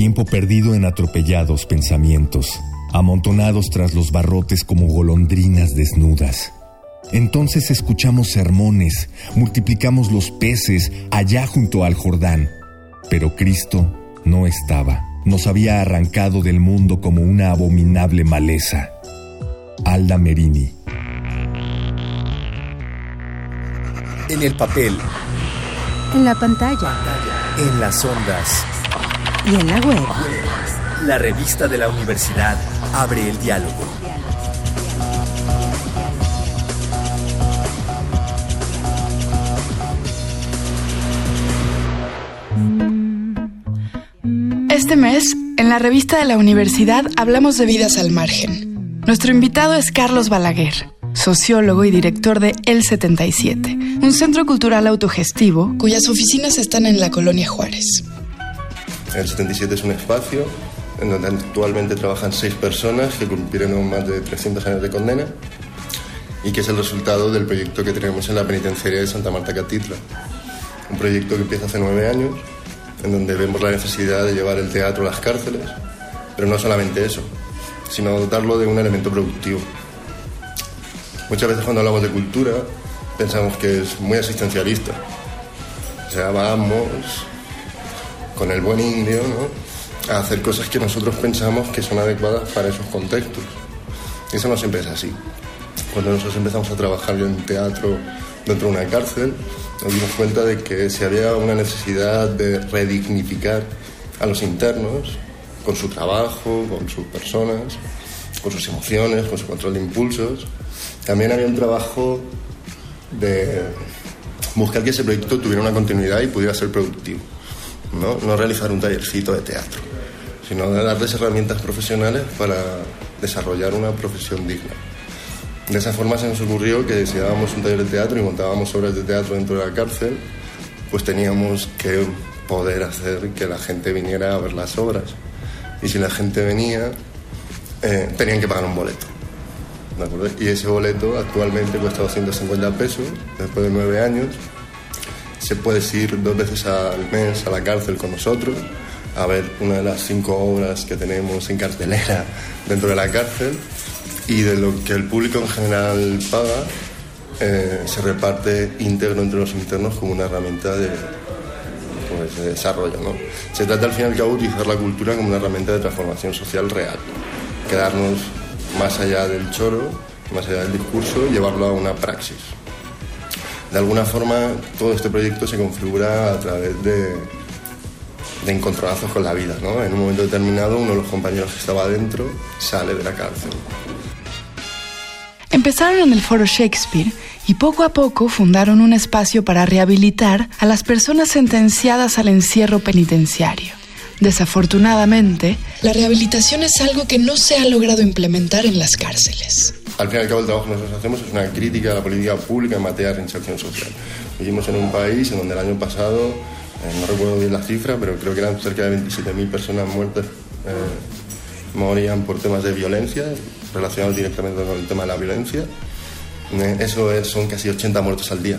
tiempo perdido en atropellados pensamientos, amontonados tras los barrotes como golondrinas desnudas. Entonces escuchamos sermones, multiplicamos los peces allá junto al Jordán, pero Cristo no estaba, nos había arrancado del mundo como una abominable maleza. Alda Merini. En el papel. En la pantalla. En las ondas. Y en la web. La revista de la universidad abre el diálogo. Este mes, en la revista de la universidad hablamos de vidas al margen. Nuestro invitado es Carlos Balaguer, sociólogo y director de El 77, un centro cultural autogestivo cuyas oficinas están en la colonia Juárez. El 77 es un espacio en donde actualmente trabajan seis personas que cumplieron más de 300 años de condena y que es el resultado del proyecto que tenemos en la penitenciaria de Santa Marta Catitla. Un proyecto que empieza hace nueve años, en donde vemos la necesidad de llevar el teatro a las cárceles, pero no solamente eso, sino dotarlo de un elemento productivo. Muchas veces cuando hablamos de cultura pensamos que es muy asistencialista. O sea, vamos con el buen indio ¿no? a hacer cosas que nosotros pensamos que son adecuadas para esos contextos. Eso no siempre es así. Cuando nosotros empezamos a trabajar en teatro dentro de una cárcel, nos dimos cuenta de que si había una necesidad de redignificar a los internos con su trabajo, con sus personas, con sus emociones, con su control de impulsos, también había un trabajo de buscar que ese proyecto tuviera una continuidad y pudiera ser productivo. No, no realizar un tallercito de teatro, sino darles herramientas profesionales para desarrollar una profesión digna. De esa forma se nos ocurrió que si dábamos un taller de teatro y montábamos obras de teatro dentro de la cárcel, pues teníamos que poder hacer que la gente viniera a ver las obras. Y si la gente venía, eh, tenían que pagar un boleto. ¿de acuerdo? Y ese boleto actualmente cuesta 250 pesos, después de nueve años. Se puede ir dos veces al mes a la cárcel con nosotros a ver una de las cinco obras que tenemos en cartelera dentro de la cárcel y de lo que el público en general paga eh, se reparte íntegro entre los internos como una herramienta de, pues, de desarrollo. Se trata al fin y cabo de utilizar la cultura como una herramienta de transformación social real, quedarnos más allá del choro, más allá del discurso llevarlo a una praxis. De alguna forma todo este proyecto se configura a través de, de encontronazos con la vida. En un momento determinado uno de los compañeros que estaba adentro sale de la cárcel. Empezaron en el Foro Shakespeare y poco a poco fundaron un espacio para rehabilitar a las personas sentenciadas al encierro penitenciario. Desafortunadamente, la rehabilitación es algo que no se ha logrado implementar en las cárceles. Al fin y al cabo, el trabajo que nosotros hacemos es una crítica a la política pública en materia de reinserción social. Vivimos en un país en donde el año pasado, eh, no recuerdo bien la cifra, pero creo que eran cerca de 27.000 personas muertas, eh, morían por temas de violencia, relacionados directamente con el tema de la violencia. Eh, eso es, son casi 80 muertos al día.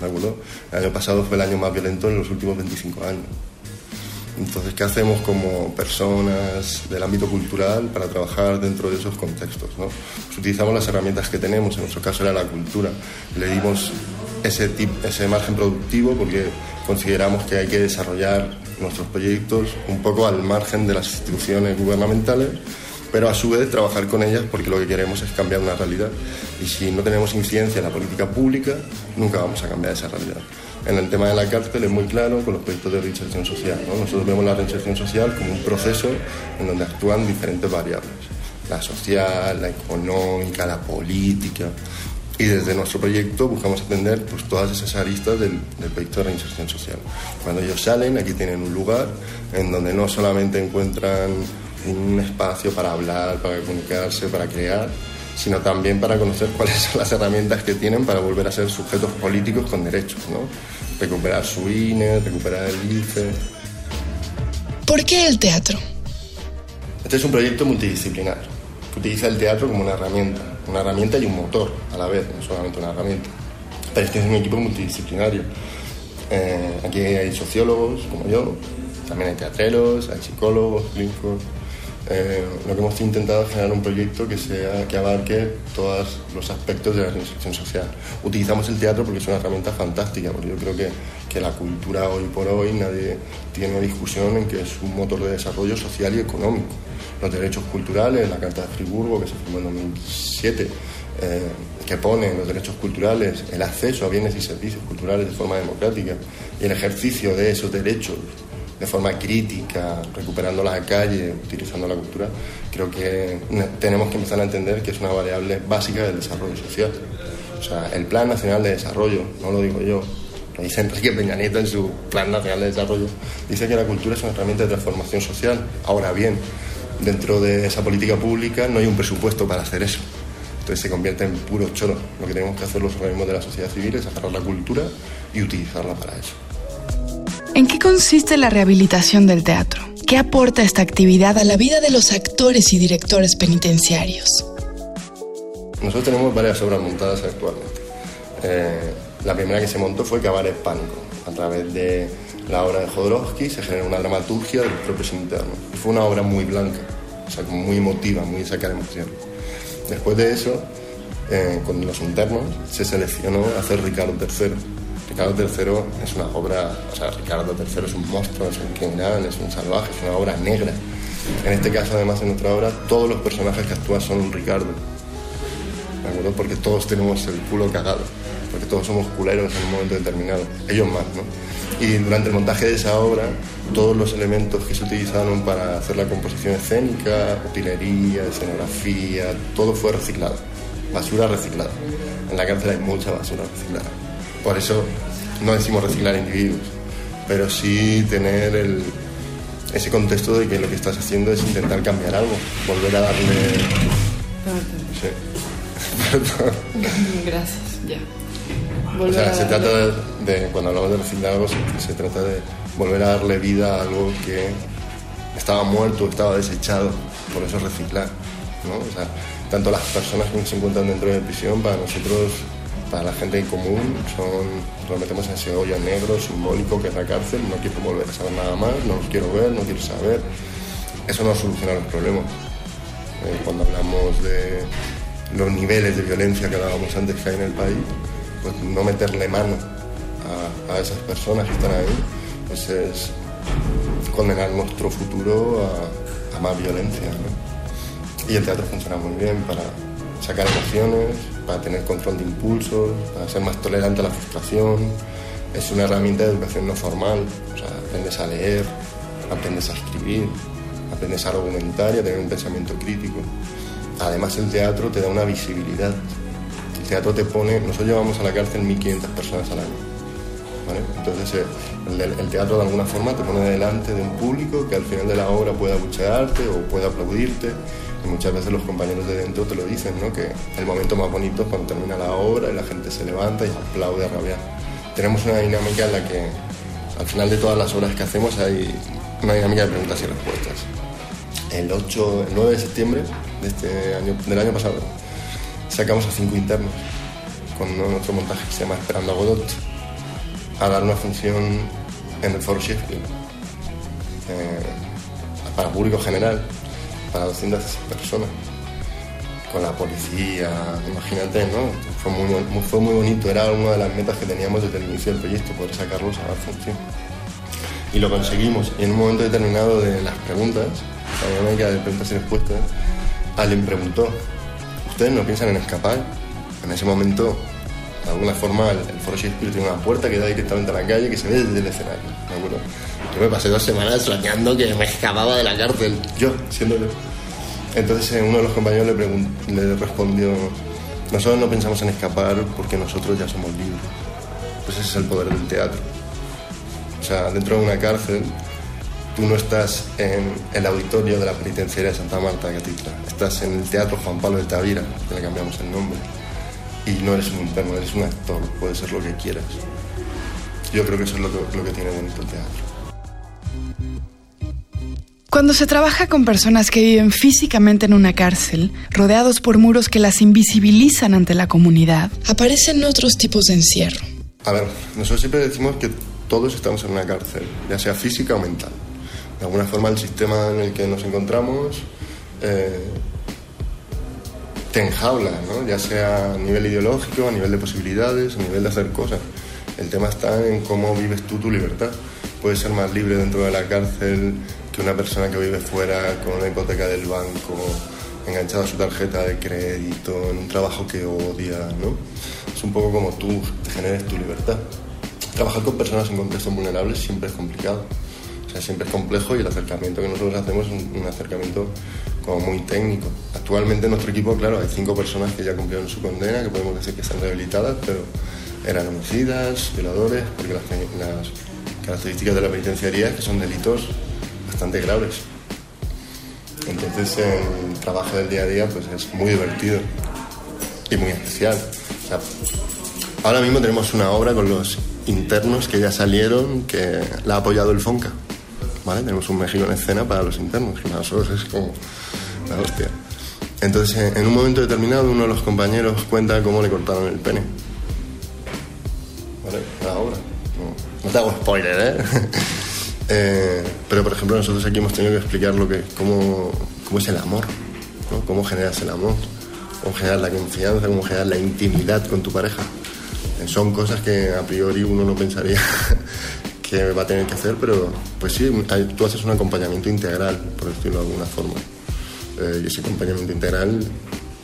¿De acuerdo? El año pasado fue el año más violento en los últimos 25 años. Entonces, ¿qué hacemos como personas del ámbito cultural para trabajar dentro de esos contextos? Pues utilizamos las herramientas que tenemos, en nuestro caso era la cultura. Le dimos ese, ese margen productivo porque consideramos que hay que desarrollar nuestros proyectos un poco al margen de las instituciones gubernamentales, pero a su vez trabajar con ellas porque lo que queremos es cambiar una realidad. Y si no tenemos incidencia en la política pública, nunca vamos a cambiar esa realidad. En el tema de la cárcel es muy claro con los proyectos de reinserción social. ¿no? Nosotros vemos la reinserción social como un proceso en donde actúan diferentes variables. La social, la económica, la política. Y desde nuestro proyecto buscamos atender pues, todas esas aristas del, del proyecto de reinserción social. Cuando ellos salen, aquí tienen un lugar en donde no solamente encuentran un espacio para hablar, para comunicarse, para crear, sino también para conocer cuáles son las herramientas que tienen para volver a ser sujetos políticos con derechos, ¿no? Recuperar su INE, recuperar el IFE. ¿Por qué el teatro? Este es un proyecto multidisciplinar que utiliza el teatro como una herramienta, una herramienta y un motor a la vez, no solamente una herramienta. Pero este es un equipo multidisciplinario. Eh, aquí hay sociólogos como yo, también hay teatreros, hay psicólogos, clínicos. Eh, lo que hemos intentado es generar un proyecto que, sea, que abarque todos los aspectos de la reinserción social. Utilizamos el teatro porque es una herramienta fantástica, porque yo creo que, que la cultura hoy por hoy nadie tiene discusión en que es un motor de desarrollo social y económico. Los derechos culturales, la Carta de Friburgo, que se firmó en 2007, eh, que pone los derechos culturales el acceso a bienes y servicios culturales de forma democrática y el ejercicio de esos derechos de forma crítica, recuperando la calle, utilizando la cultura, creo que tenemos que empezar a entender que es una variable básica del desarrollo social. O sea, el Plan Nacional de Desarrollo, no lo digo yo, lo dice Enrique Peña Nieto en su Plan Nacional de Desarrollo, dice que la cultura es una herramienta de transformación social. Ahora bien, dentro de esa política pública no hay un presupuesto para hacer eso. Entonces se convierte en puro choro. Lo que tenemos que hacer los organismos de la sociedad civil es agarrar la cultura y utilizarla para eso. ¿En qué consiste la rehabilitación del teatro? ¿Qué aporta esta actividad a la vida de los actores y directores penitenciarios? Nosotros tenemos varias obras montadas actualmente. Eh, la primera que se montó fue Cabaret Pánico. A través de la obra de Jodorowsky se generó una dramaturgia de los propios internos. Fue una obra muy blanca, o sea, muy emotiva, muy sacar emoción. Después de eso, eh, con los internos, se seleccionó hacer Ricardo III Ricardo III es una obra, o sea, Ricardo III es un monstruo, es un criminal, es un salvaje, es una obra negra. En este caso, además, en nuestra obra, todos los personajes que actúan son un Ricardo. ¿De acuerdo? Porque todos tenemos el culo cagado, porque todos somos culeros en un momento determinado, ellos más, ¿no? Y durante el montaje de esa obra, todos los elementos que se utilizaron para hacer la composición escénica, utilería, escenografía, todo fue reciclado. Basura reciclada. En la cárcel hay mucha basura reciclada. Por eso no decimos reciclar individuos, pero sí tener el, ese contexto de que lo que estás haciendo es intentar cambiar algo, volver a darle... Sí. Gracias, ya. o sea, se trata de, cuando hablamos de reciclar algo, se, trata de volver a darle vida a algo que estaba muerto, estaba desechado, por eso reciclar, ¿no? O sea, tanto las personas que se encuentran dentro de prisión, para nosotros para la gente en común son, metemos en ese hoyo negro simbólico que es la cárcel, no quiero volver a saber nada más, no quiero ver, no quiero saber. Eso no soluciona los problemas. Eh, cuando hablamos de los niveles de violencia que hablábamos antes que hay en el país, pues no meterle mano a, esas personas que están ahí, pues es condenar nuestro futuro a, más violencia. Y el teatro funciona muy bien para sacar emociones, para tener control de impulsos, para ser más tolerante a la frustración. Es una herramienta de educación no formal, aprendes a leer, aprendes a escribir, aprendes a argumentar y a tener un pensamiento crítico. Además el teatro te da una visibilidad. El teatro te pone, nosotros llevamos a la cárcel 1.500 personas al año. Entonces eh, el, teatro de alguna forma te pone delante de un público que al final de la obra pueda abuchearte o pueda aplaudirte y muchas veces los compañeros de dentro te lo dicen, ¿no? que el momento más bonito es cuando termina la obra y la gente se levanta y aplaude a rabiar. Tenemos una dinámica en la que al final de todas las obras que hacemos hay una dinámica de preguntas y respuestas. El, 8, el 9 de septiembre de este año, del año pasado sacamos a cinco internos con otro montaje que se llama Esperando a Godot a dar una función en el Foro Shakespeare eh, para público general para 200 personas con la policía, imagínate, ¿no? Fue muy, fue muy bonito, era una de las metas que teníamos desde el inicio del proyecto, poder sacarlos a dar función. Y lo conseguimos. Y en un momento determinado de las preguntas, la dinámica de preguntas y respuestas, alguien preguntó, ¿ustedes no piensan en escapar? En ese momento, de alguna forma, el, Foro Shakespeare tiene una puerta que da directamente a la calle que se ve desde el escenario, ¿me acuerdo? Yo me pasé dos semanas soñando que me escapaba de la cárcel, yo, siendo yo. Entonces eh, uno de los compañeros le, respondió, nosotros no pensamos en escapar porque nosotros ya somos libres. Pues ese es el poder del teatro. O sea, dentro de una cárcel, tú no estás en el auditorio de la penitenciaria de Santa Marta, Catitla. Estás en el Teatro Juan Pablo de Tavira, que le cambiamos el nombre. Y no eres un interno, eres un actor, puedes ser lo que quieras. Yo creo que eso es lo que, lo que tiene bonito el teatro. Cuando se trabaja con personas que viven físicamente en una cárcel, rodeados por muros que las invisibilizan ante la comunidad, aparecen otros tipos de encierro. A ver, nosotros siempre decimos que todos estamos en una cárcel, ya sea física o mental. de alguna forma el sistema en el que nos encontramos eh, te enjaula, ¿no? ya sea a nivel ideológico, a nivel de posibilidades, a nivel de hacer cosas. El tema está en cómo vives tú tu libertad. Puedes ser más libre dentro de la cárcel que una persona que vive fuera con una hipoteca del banco, enganchada a su tarjeta de crédito, en un trabajo que odia, ¿no? Es un poco como tú te generes tu libertad. Trabajar con personas en contextos vulnerables siempre es complicado. O sea, siempre es complejo y el acercamiento que nosotros hacemos es un, acercamiento como muy técnico. Actualmente en nuestro equipo, claro, hay cinco personas que ya cumplieron su condena, que podemos decir que están rehabilitadas, pero eran homicidas, violadores, porque las, características de la penitenciaría es que son delitos bastante graves. Entonces el trabajo del día a día pues es muy divertido y muy especial. ahora mismo tenemos una obra con los internos que ya salieron, que la ha apoyado el FONCA. ¿Vale? Tenemos un México en escena para los internos, que para nosotros es como la hostia. Entonces, en un momento determinado, uno de los compañeros cuenta cómo le cortaron el pene. ¿Vale? La obra. No, no te hago spoiler, ¿eh? Eh, pero, por ejemplo, nosotros aquí hemos tenido que explicar lo que, cómo, cómo es el amor, ¿no? cómo generas el amor, cómo generas la confianza, cómo generas la intimidad con tu pareja. Eh, son cosas que a priori uno no pensaría que va a tener que hacer, pero pues sí, tú haces un acompañamiento integral, por decirlo de alguna forma. Eh, y ese acompañamiento integral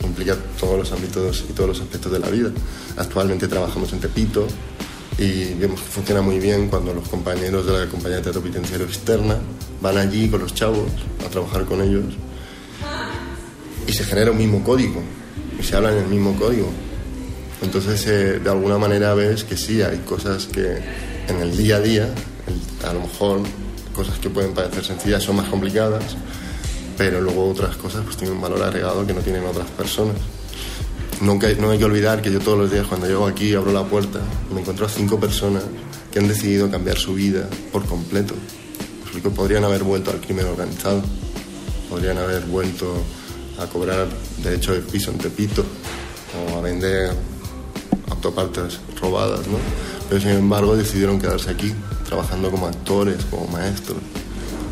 implica todos los ámbitos y todos los aspectos de la vida. Actualmente trabajamos en Tepito, y vemos que funciona muy bien cuando los compañeros de la compañía de teatro penitenciario externa van allí con los chavos a trabajar con ellos y se genera un mismo código y se habla en el mismo código. Entonces, eh, de alguna manera ves que sí, hay cosas que en el día a día, a lo mejor cosas que pueden parecer sencillas son más complicadas, pero luego otras cosas pues tienen un valor agregado que no tienen otras personas. Nunca, no hay que olvidar que yo todos los días cuando llego aquí abro la puerta me encuentro a cinco personas que han decidido cambiar su vida por completo. Porque podrían haber vuelto al crimen organizado, podrían haber vuelto a cobrar derecho de piso en Tepito o a vender autopartes robadas, ¿no? Pero sin embargo decidieron quedarse aquí, trabajando como actores, como maestros,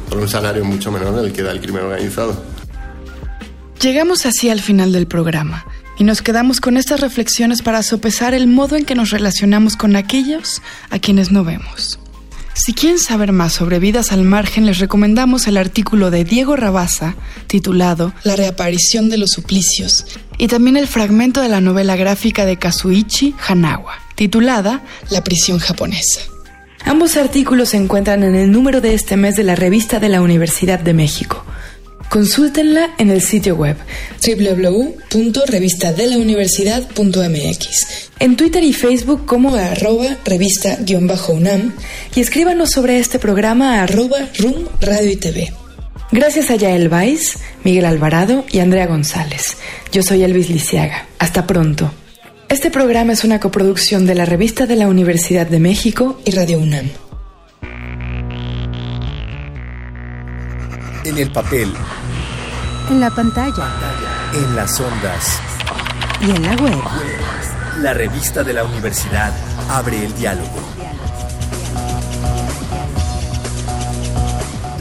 por un salario mucho menor del que da el crimen organizado. Llegamos así al final del programa. Y nos quedamos con estas reflexiones para sopesar el modo en que nos relacionamos con aquellos a quienes no vemos. Si quieren saber más sobre vidas al margen, les recomendamos el artículo de Diego Rabasa titulado La reaparición de los suplicios y también el fragmento de la novela gráfica de Kazuichi Hanawa titulada La prisión japonesa. Ambos artículos se encuentran en el número de este mes de la revista de la Universidad de México. Consúltenla en el sitio web www.revistadelauniversidad.mx, en Twitter y Facebook como arroba revista-unam y escríbanos sobre este programa a arroba room radio y TV. Gracias a Yael Vais, Miguel Alvarado y Andrea González. Yo soy Elvis Lisiaga. Hasta pronto. Este programa es una coproducción de la Revista de la Universidad de México y Radio UNAM. En el papel. En la pantalla. En las ondas. Y en la web. La revista de la universidad abre el diálogo.